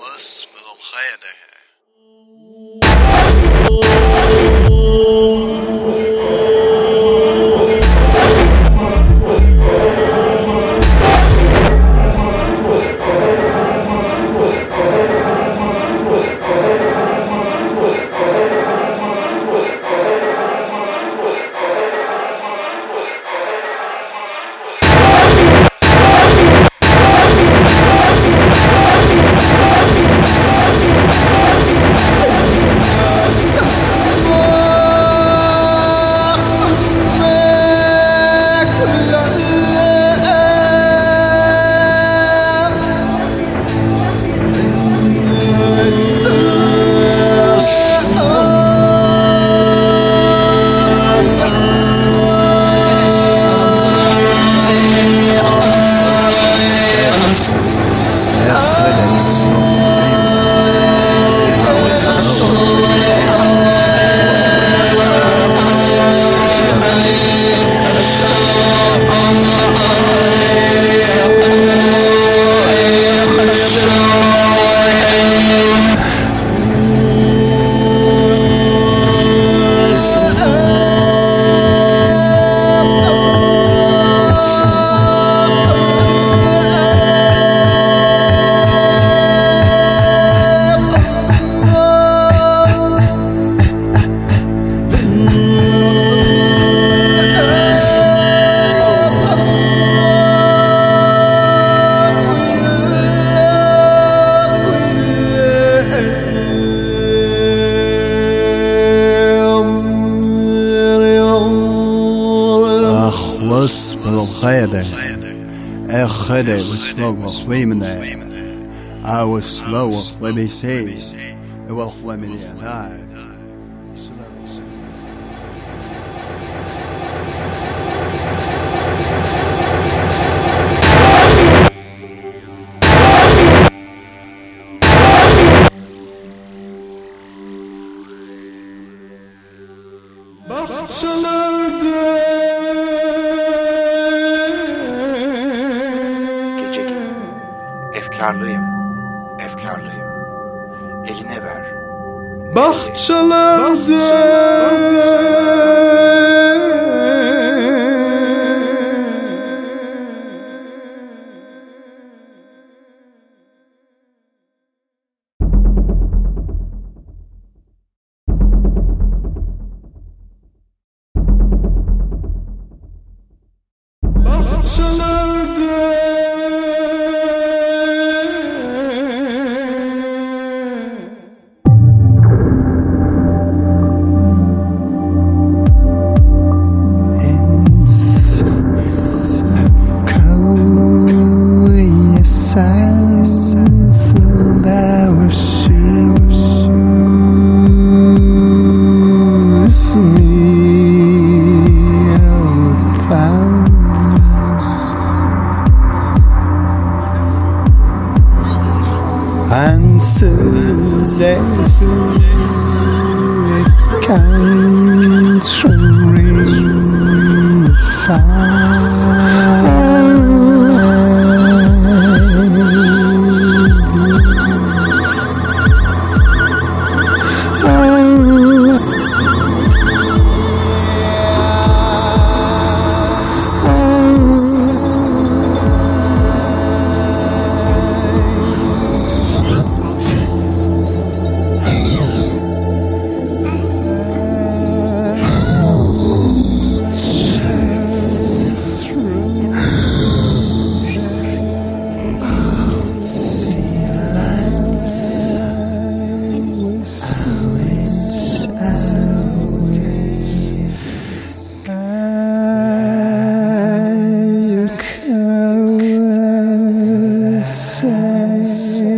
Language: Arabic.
واسمهم بالخيدة أخدة وسلوة ويمنة أو وميسي والخوة من يداي Gece Efkarlıyım, efkarlıyım. Eline ver. and soon it a country inside. Yes.